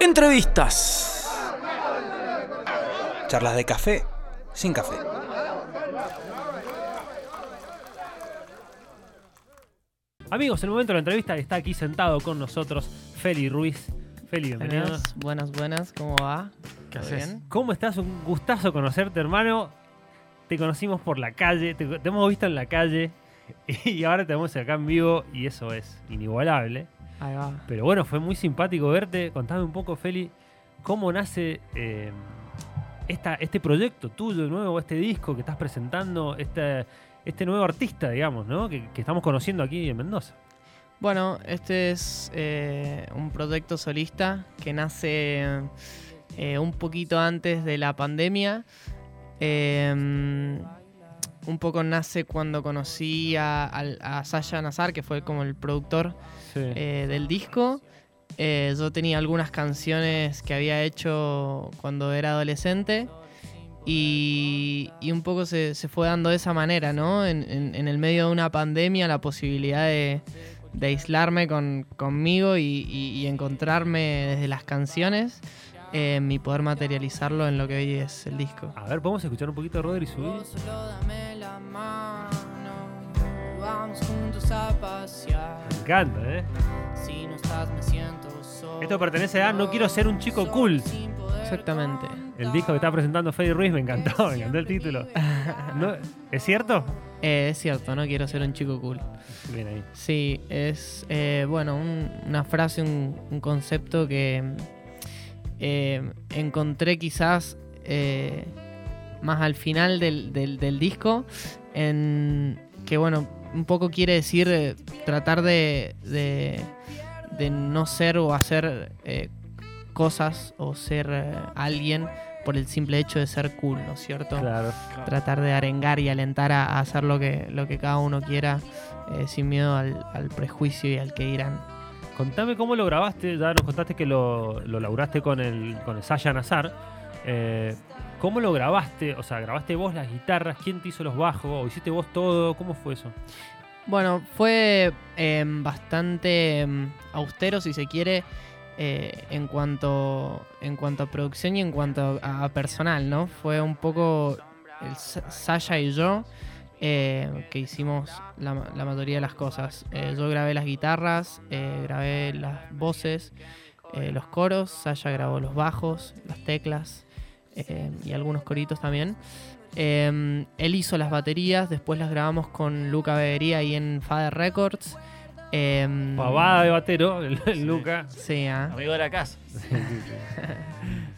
Entrevistas. Charlas de café sin café. Amigos, en el momento de la entrevista está aquí sentado con nosotros Feli Ruiz. Feli, bienvenido. Buenas, buenas, buenas, ¿cómo va? ¿Qué ¿Todo haces? bien? ¿Cómo estás? Un gustazo conocerte, hermano. Te conocimos por la calle, te, te hemos visto en la calle y ahora te vemos acá en vivo y eso es inigualable. Ahí va. Pero bueno, fue muy simpático verte. Contame un poco, Feli, cómo nace eh, esta, este proyecto tuyo nuevo, este disco que estás presentando, este, este nuevo artista, digamos, ¿no? Que, que estamos conociendo aquí en Mendoza. Bueno, este es eh, un proyecto solista que nace eh, un poquito antes de la pandemia. Eh, un poco nace cuando conocí a, Sasha Nazar, que fue como el productor Sí. eh, del disco. Eh, yo tenía algunas canciones que había hecho cuando era adolescente y, y un poco se, se fue dando de esa manera, ¿no? En, en- en el medio de una pandemia, la posibilidad de, de aislarme con, conmigo y, y- y encontrarme desde las canciones eh, y poder materializarlo en lo que hoy es el disco. A ver, ¿podemos escuchar un poquito de Rodri subir? Vamos juntos a pasear. Me encanta, ¿eh? Si no estás, me siento solo. Esto pertenece a No quiero ser un chico cool. Exactamente. El disco que está presentando Feli Ruiz me encantó, me encantó el título. ¿No? ¿Es cierto? Eh, es cierto, no quiero ser un chico cool. Bien ahí. Sí, es eh, bueno, un- una frase, un, un concepto que eh, encontré quizás eh, más al final del, del- del disco, en que bueno, un poco quiere decir eh, tratar de, de, de no ser o hacer eh, cosas o ser alguien por el simple hecho de ser cool, ¿no es cierto? Claro. tratar de arengar y alentar a, a hacer lo que, lo que cada uno quiera sin miedo al, al prejuicio y al que dirán. Contame cómo lo grabaste, ya nos contaste que lo, lo laburaste con el, con el Sasha Nazar. Eh, ¿Cómo lo grabaste? O sea, ¿grabaste vos las guitarras? ¿Quién te hizo los bajos? ¿O hiciste vos todo? ¿Cómo fue eso? Bueno, fue eh, bastante mm, austero, si se quiere, eh, en, cuanto, en cuanto a producción y en cuanto a, personal, ¿no? Fue un poco el Sa- Sasha y yo eh, que hicimos la, ma- la mayoría de las cosas. Eh, yo grabé las guitarras, eh, grabé las voces, eh, los coros, Sasha grabó los bajos, las teclas eh, y algunos coritos también. Eh, él hizo las baterías, después las grabamos con Luca Bebería ahí en Father Records. Eh, Pavada de batero, el, el Luca. Sí, ah. Amigo de la casa.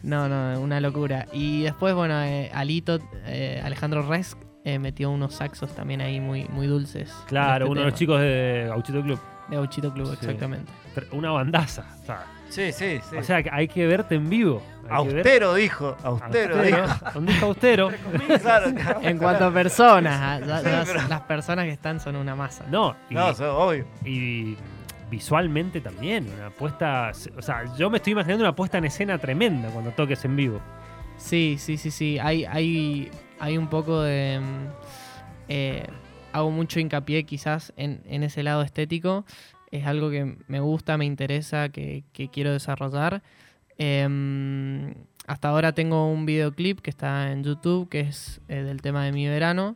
No, no, una locura. Y después, bueno, eh, Alito, eh, Alejandro Resk, eh, metió unos saxos también ahí muy, muy dulces. en Claro, este uno de los chicos de Gauchito Club. De Gauchito Club, Sí. exactamente. Una bandaza. O sea, Sí, sí, sí. o sea, que hay que verte en vivo. Austero dijo, austero, Austero, dijo. Un disco austero. claro, claro. En cuanto a personas, ah, ya- Sí, ya pero- las personas que están son una masa. No, y, No, eso, obvio. y visualmente también. Una puesta. O sea, yo me estoy imaginando una puesta en escena tremenda cuando toques en vivo. Sí, sí, sí, sí. Hay, hay, hay un poco de. mm, eh, hago mucho hincapié quizás en, en ese lado estético. Es algo que me gusta, me interesa, que, que quiero desarrollar. Em, hasta ahora tengo un videoclip que está en YouTube, que es eh, del tema de mi verano,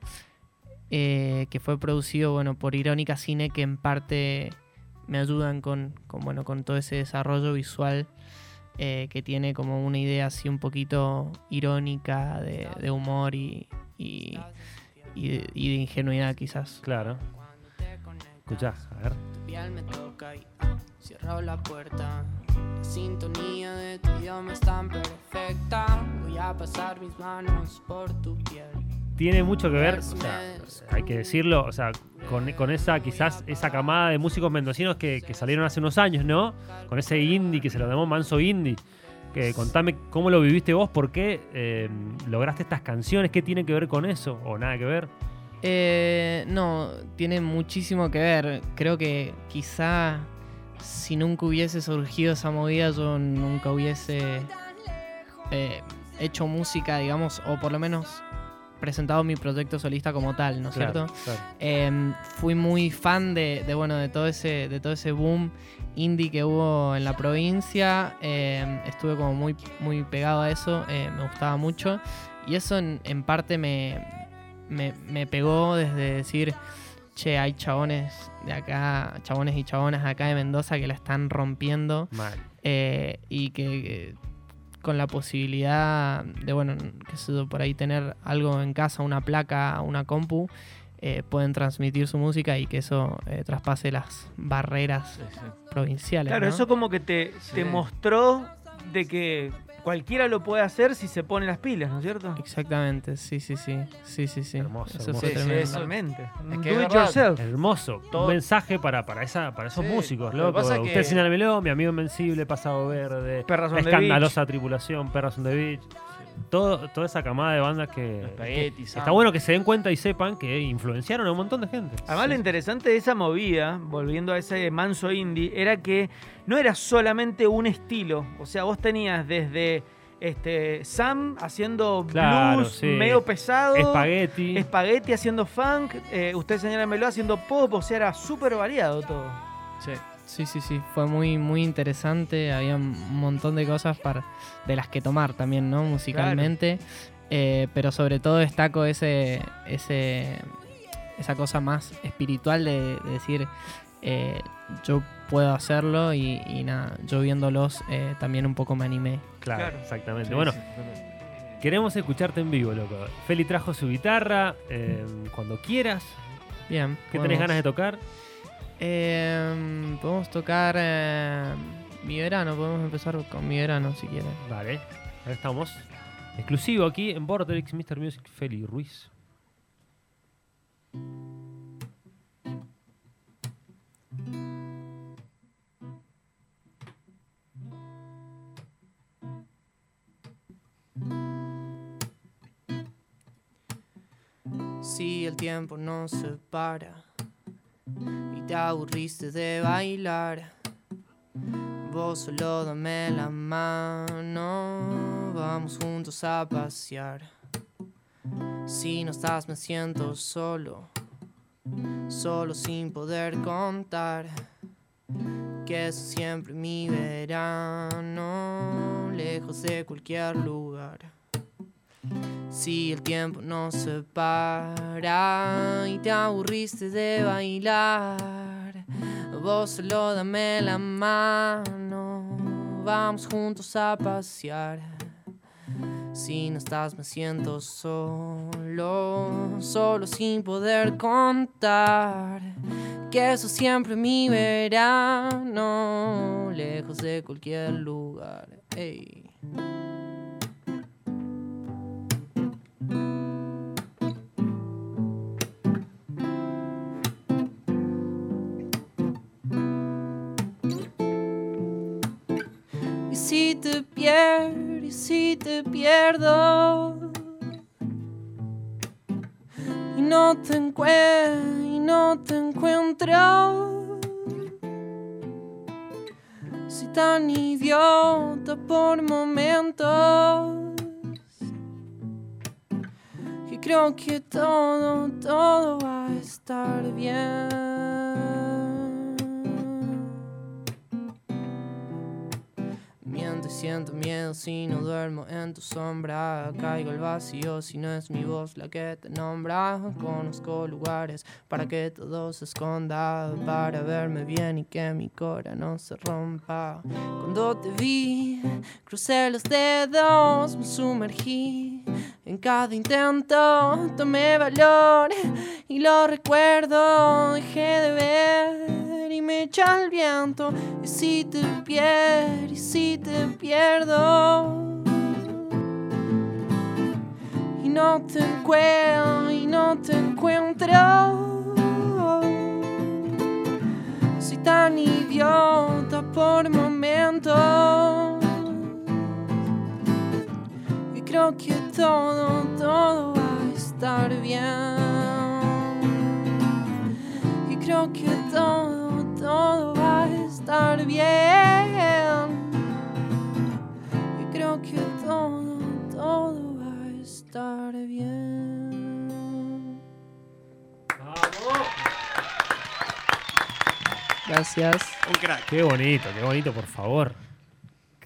eh, que fue producido bueno, por Irónica Cine, que en parte me ayudan con, con, bueno, con todo ese desarrollo visual eh, que tiene como una idea así un poquito irónica de, de humor y, y, y de, y de ingenuidad quizás. Claro. Escuchá, a ver. Tu piel me toca y ah, cierro la puerta. La sintonía de tu idioma es tan perfecta. Voy a pasar mis manos por tu piel. Tiene mucho que ver, o sea, hay que decirlo, o sea, con, con esa, quizás, esa camada de músicos mendocinos que, que salieron hace unos años, ¿no? Con ese indie que se lo llamó Manso Indie. Que contame cómo lo viviste vos, por qué eh, lograste estas canciones, qué tiene que ver con eso, o nada que ver. Eh, no, tiene muchísimo que ver. Creo que quizá si nunca hubiese surgido esa movida, yo nunca hubiese eh, hecho música, digamos, o por lo menos presentado mi proyecto solista como tal, ¿no es Claro, cierto? claro. Em, fui muy fan de, de, bueno, de todo ese, de todo ese boom indie que hubo en la provincia. Em, estuve como muy, muy pegado a eso, eh, me gustaba mucho. Y eso en, en parte me, me, me pegó desde decir, che, hay chabones de acá, chabones y chabonas acá de Mendoza que la están rompiendo. Mal. eh, y que, que con la posibilidad de, bueno, que sé por ahí tener algo en casa, una placa, una compu, eh, pueden transmitir su música y que eso eh, traspase las barreras provinciales. Claro, ¿no? eso como que te, te mostró de que cualquiera lo puede hacer si se pone las pilas, ¿no es cierto? Exactamente, sí, sí, sí. Sí, sí, sí. Hermoso, Eso hermoso. fue Sí, sí, tremendo. eso. Totalmente. Es que Do es it yourself. Hermoso. Todo- Un mensaje para, para, esa, para esos Sí, músicos, lo que loco. pasa es que- Usted señálemelo, mi amigo invencible, pasado verde. Perras on the escandalosa tripulación, Perras on the Beach. Todo, toda esa camada de bandas que, que Sam. está bueno que se den cuenta y sepan que influenciaron a un montón de gente. Además, lo interesante de esa movida, volviendo a ese manso indie, era que no era solamente un estilo. O sea, vos tenías desde este, Sam haciendo Claro, blues sí. medio pesado. Espagueti. Espagueti haciendo funk, eh, usted señálamelo haciendo pop, o sea, era súper variado todo. Sí. Sí, sí, sí. Fue muy, muy interesante. Había un montón de cosas para, de las que tomar también, ¿no? Musicalmente. Eh, pero sobre todo destaco ese, ese, esa cosa más espiritual de, de decir, eh, yo puedo hacerlo y, y nada, yo viéndolos eh, también un poco me animé. Claro, Claro. exactamente. Sí, bueno, sí, queremos escucharte en vivo, loco. Feli trajo su guitarra. eh, cuando quieras. Bien. ¿Qué tenés ganas de tocar? Eh, podemos tocar eh, mi verano, podemos empezar con mi verano si quieren. Vale, ahí estamos. Exclusivo aquí en Vortex, Mr. Music, Feli Ruiz. Si el tiempo no se para y te aburriste de bailar, vos solo dame la mano, vamos juntos a pasear. Si no estás me siento solo, solo sin poder contar. Que es siempre mi verano, lejos de cualquier lugar. Si el tiempo no se para y te aburriste de bailar, vos solo dame la mano, vamos juntos a pasear. Si no estás me siento solo, solo sin poder contar. Que eso siempre mi verano, lejos de cualquier lugar. Ey. Si te pierdo. Y no te encuentro, y no te encuentro. Soy tan idiota por momentos. Que creo que todo, todo va a estar bien. Siento miedo si no duermo en tu sombra. Caigo al vacío si no es mi voz la que te nombra. Conozco lugares para que todo se esconda. Para verme bien y que mi cora no se rompa. Cuando te vi, crucé los dedos, me sumergí. En cada intento tomé valor y lo recuerdo. Dejé de ver y me echa el viento. Y si te pierdo, y si te pierdo. Y no te encuentro, y no te encuentro. Soy tan idiota por momentos. Y creo que todo, todo va a estar bien. Y creo que todo, todo va a estar bien. Y creo que todo, todo va a estar bien. ¡Vamos! Gracias. Un crack. Qué bonito, qué bonito, por favor.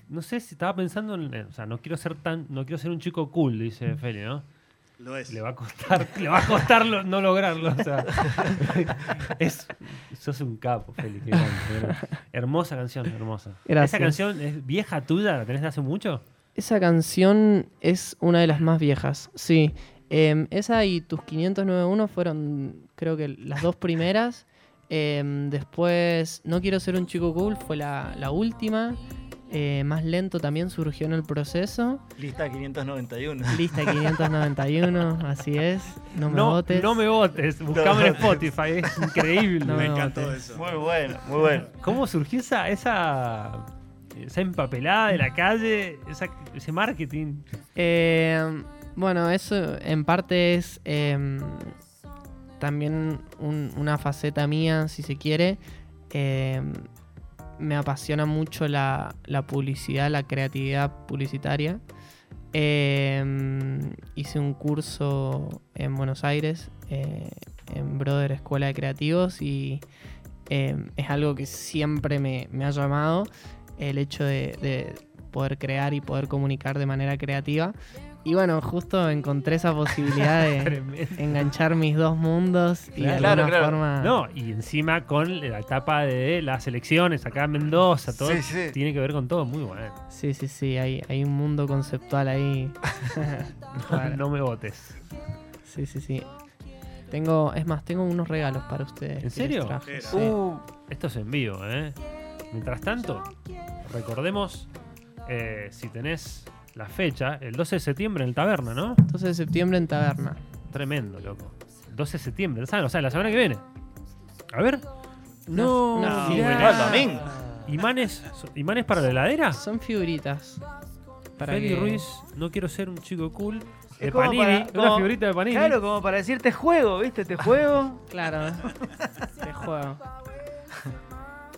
No sé si estaba pensando en. O sea, no quiero ser tan. No quiero ser un chico cool, dice Feli, ¿no? Lo es. Le va a costar, le va a costar lo- no lograrlo. O sea, es, sos un capo, verdad. hermosa canción, hermosa. Gracias. ¿Esa canción es vieja tuya? ¿La tenés de hace mucho? Esa canción es una de las más viejas, sí. Em, esa y tus 591 fueron, creo que las dos primeras. Em, después, No quiero ser un chico cool fue la, la última. Eh, más lento también surgió en el proceso. Lista 591. Lista 591, así es. No me no, votes. no me votes. Buscame en Spotify. Es increíble. No Me me encantó votes. eso. Muy bueno, muy bueno. ¿Cómo surgió esa, esa, esa empapelada de la calle? esa- ese marketing. Eh, bueno, eso en parte es em, también un- una faceta mía, si se quiere. Me apasiona mucho la, publicidad, la creatividad publicitaria. Em, hice un curso en Buenos Aires, eh, en Brother Escuela de Creativos, y em, es algo que siempre me, ha llamado, el hecho de poder crear y poder comunicar de manera creativa. Y bueno, justo encontré esa posibilidad de enganchar mis dos mundos y de alguna claro. forma... No, y encima con la etapa de las elecciones acá en Mendoza, todo Sí, sí. tiene que ver con todo, muy bueno. Sí, sí, sí, hay, hay un mundo conceptual ahí. No me votes. Sí, sí, sí. Tengo, es más, tengo unos regalos para ustedes. ¿En serio? traje, Sí. sí. Uh, Esto es en vivo, ¿eh? Mientras tanto, recordemos eh, si tenés la fecha, el 12 de septiembre en el Taberna, ¿no? 12 de septiembre en Taberna. Tremendo, loco. 12 de septiembre, ¿saben? O sea, la semana que viene. A ver. No, no. ¿Imanes, ¿Imanes para la heladera? Son figuritas. Para Feli que- Ruiz, no quiero ser un chico cool. Como Panini, para- una como- figurita de Panini. claro, como para decirte juego, ¿viste? Te juego. Claro, de juego.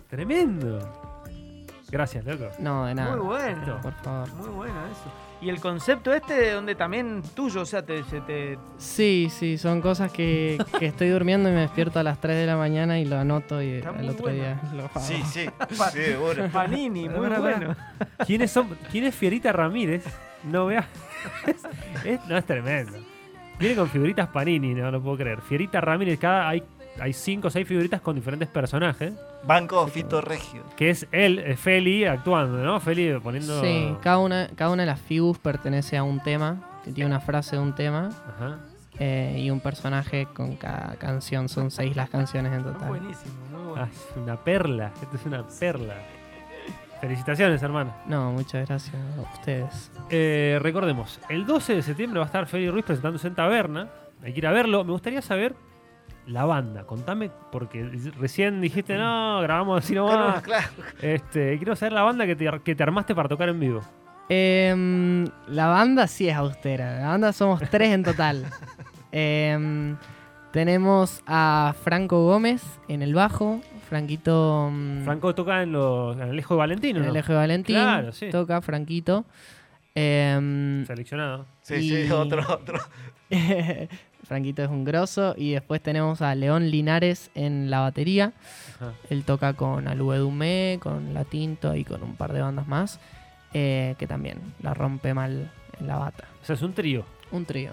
Tremendo. Gracias, loco. No, de nada. Muy bueno. Por favor. Muy bueno eso. Y el concepto este de donde también tuyo, o sea, te, se te... Sí, sí, son cosas que, que estoy durmiendo y me despierto a las 3 de la mañana y lo anoto y Está el otro bueno. día lo hago. Sí, sí. Panini, muy pará. bueno. ¿Quiénes son? ¿Quién es Fierita Ramírez? No vea. Es- es- no es tremendo. Viene con figuritas Panini, no lo puedo creer. Fierita Ramírez, cada hay, hay cinco o seis figuritas con diferentes personajes. Banco Fito Regio. Que es él, eh, Feli, actuando, ¿no? Feli poniendo. Sí, cada una, cada una de las figuras pertenece a un tema, que tiene una frase de un tema Ajá. eh, y un personaje con cada canción. Son seis las canciones en Muy total. buenísimo, muy bueno. Ah, es una perla. Esto es una perla. Felicitaciones, hermano. No, muchas gracias a ustedes. Eh, recordemos, el 12 de septiembre va a estar Feli Ruiz presentándose en Taberna. Hay que ir a verlo. Me gustaría saber la banda. Contame, porque recién dijiste, no, grabamos así nomás. Claro, Este, quiero saber la banda que te, que te armaste para tocar en vivo. Em, la banda sí es austera. La banda somos tres en total. Em, tenemos a Franco Gómez en el bajo. Franquito mm, Franco toca en, los, en el Ejo de Valentino, en ¿no? el eje de Valentín. Claro, sí. Toca Franquito. Em, Seleccionado. Sí, Y- sí, otro, otro. Franquito es un grosso. Y después tenemos a León Linares en la batería. Ajá. Él toca con Alue Dumé, con La Tinto y con un par de bandas más. eh, que también la rompe mal en la bata. O sea, es un trío. Un trío.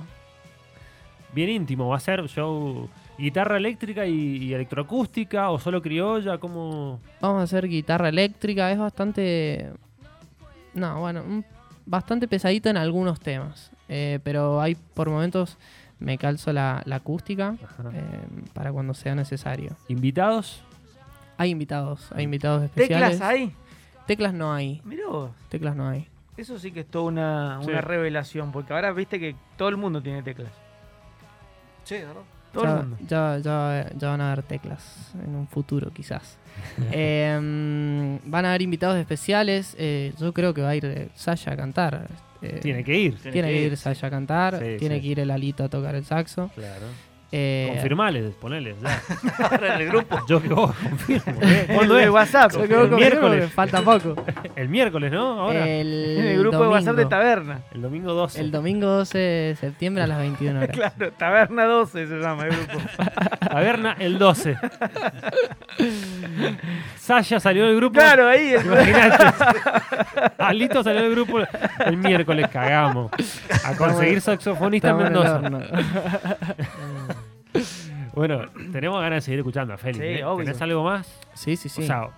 Bien íntimo. Va a ser show guitarra eléctrica y, y electroacústica o solo criolla. como Vamos a hacer guitarra eléctrica. Es bastante. No, bueno, un- bastante pesadito en algunos temas. eh, pero hay por momentos me calzo la, la acústica eh, para cuando sea necesario. ¿Invitados? Hay invitados, hay invitados especiales. ¿Teclas hay? Teclas no hay. Mirá vos. Teclas no hay. Eso sí que es toda una, Sí. una revelación, porque ahora viste que todo el mundo tiene teclas. Sí, ¿verdad? Todo el mundo. ya, ya- ya van a haber teclas en un futuro, quizás. Em, van a haber invitados especiales. eh, yo creo que va a ir eh, Sasha a cantar. Eh, Tiene que ir. tiene que ir Sasha a cantar. Sí, tiene sí. que ir el Alito a tocar el saxo. Claro. Eh, Confirmales, ponele. ya. Ahora en el grupo. Yo que vos confirmo. ¿eh? El ¿Cuándo de es? WhatsApp. yo El creo que miércoles. falta poco. El miércoles, ¿no? Ahora. El, En el grupo de WhatsApp de domingo. Taberna. el domingo 12. El domingo 12 de septiembre a las 21 horas. Claro, Taberna 12 se llama el grupo. Taberna el 12. Sasha salió del grupo. Claro, ahí. es- Imagínate. Alito salió del grupo el miércoles, cagamos. A conseguir saxofonista en el Mendoza. Bueno, tenemos ganas de seguir escuchando a Félix. Sí, ¿eh? obvio. ¿Tenés algo más? Sí, sí, sí. O sea,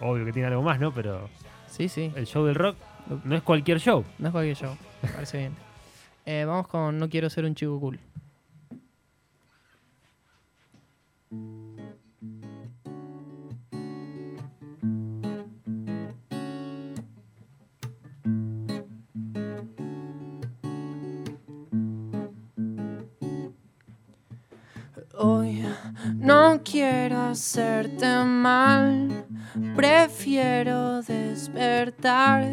obvio que tiene algo más, ¿no? Pero sí, sí. el show del rock no es cualquier show. No es cualquier show. Me parece bien. Eh, vamos con No quiero ser un chico cool. Hoy no quiero hacerte mal, prefiero despertar,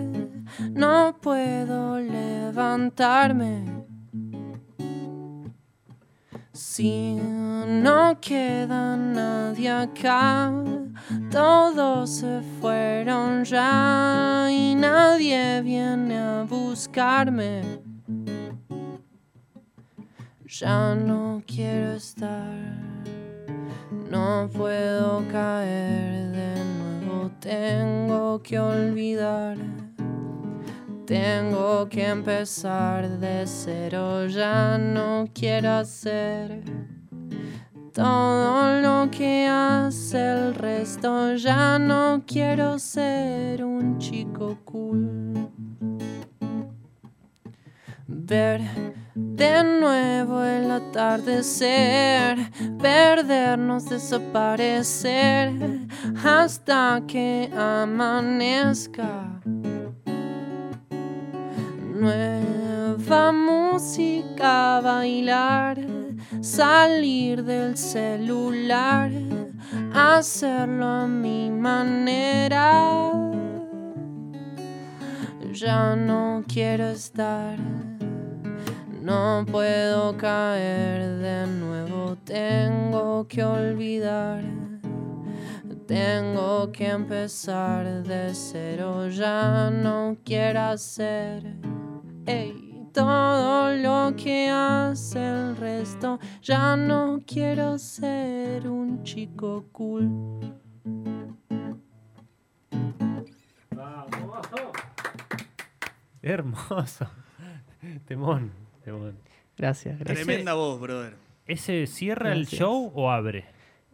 no puedo levantarme. Si no queda nadie acá, todos se fueron ya y nadie viene a buscarme. Ya no quiero estar, no puedo caer de nuevo, tengo que olvidar, tengo que empezar de cero, ya no quiero hacer todo lo que hace el resto, ya no quiero ser un chico cool. Ver de nuevo el atardecer, perdernos, desaparecer hasta que amanezca. Nueva música, bailar, salir del celular, hacerlo a mi manera. Ya no quiero estar. No puedo caer de nuevo, tengo que olvidar. Tengo que empezar de cero, ya no quiero hacer ey, todo lo que hace el resto. Ya no quiero ser un chico cool. Hermoso. Temón, Gracias, gracias. Tremenda voz, brother. ¿Ese cierra el show o abre?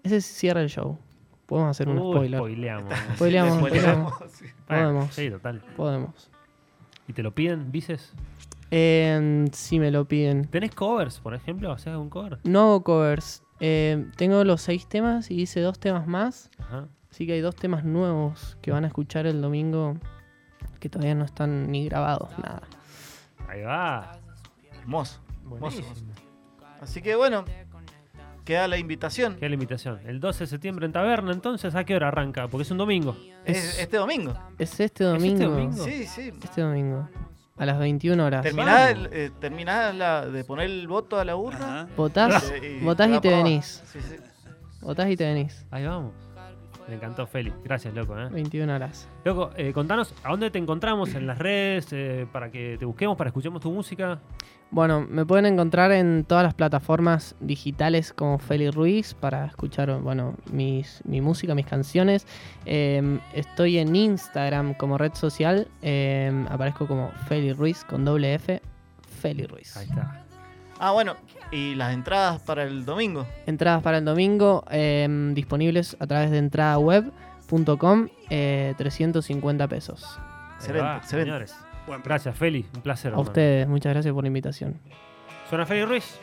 Ese cierra el show. Podemos hacer un Uy, spoiler. spoileamos. Spoileamos, Spoileamos, podemos. sí. Bueno, Podemos. Sí, total. Podemos. ¿Y te lo piden, dices? Eh, si me lo piden. ¿Tenés covers, por ejemplo? ¿Haces algún cover? No hago covers. Eh, tengo los seis temas y hice dos temas más. Ajá. Así que hay dos temas nuevos que van a escuchar el domingo que todavía no están ni grabados, nada. Ahí va. Hermoso. hermoso. Así que bueno, queda la invitación. Qué limitación. El 12 de septiembre en Taberna, entonces, ¿a qué hora arranca? Porque es un domingo. Es este domingo. Es este domingo. domingo? Sí, sí. Este domingo. A las 21 horas. Terminás, el- eh, terminás la- de poner el voto a la urna. Ajá. Votás, y te venís. Sí, sí. Votás y te venís. Ahí vamos. Me encantó, Feli. Gracias, loco. ¿eh? 21 horas. Loco, eh, contanos, ¿a dónde te encontramos en las redes? eh, para que te busquemos, para escuchemos tu música. Bueno, me pueden encontrar en todas las plataformas digitales como Feli Ruiz para escuchar bueno, mis, mi música, mis canciones. Eh, estoy en Instagram como red social. eh, aparezco como Feli Ruiz con doble F. Feli Ruiz. Ahí está. Ah, bueno, y las entradas para el domingo. Entradas para el domingo eh, disponibles a través de entradaweb.com, eh, 350 pesos. Excelente, va, excelente. Señores. Buen plan. Gracias, Feli. Un placer. A hermano. ustedes, muchas gracias por la invitación. Suena Feli Ruiz.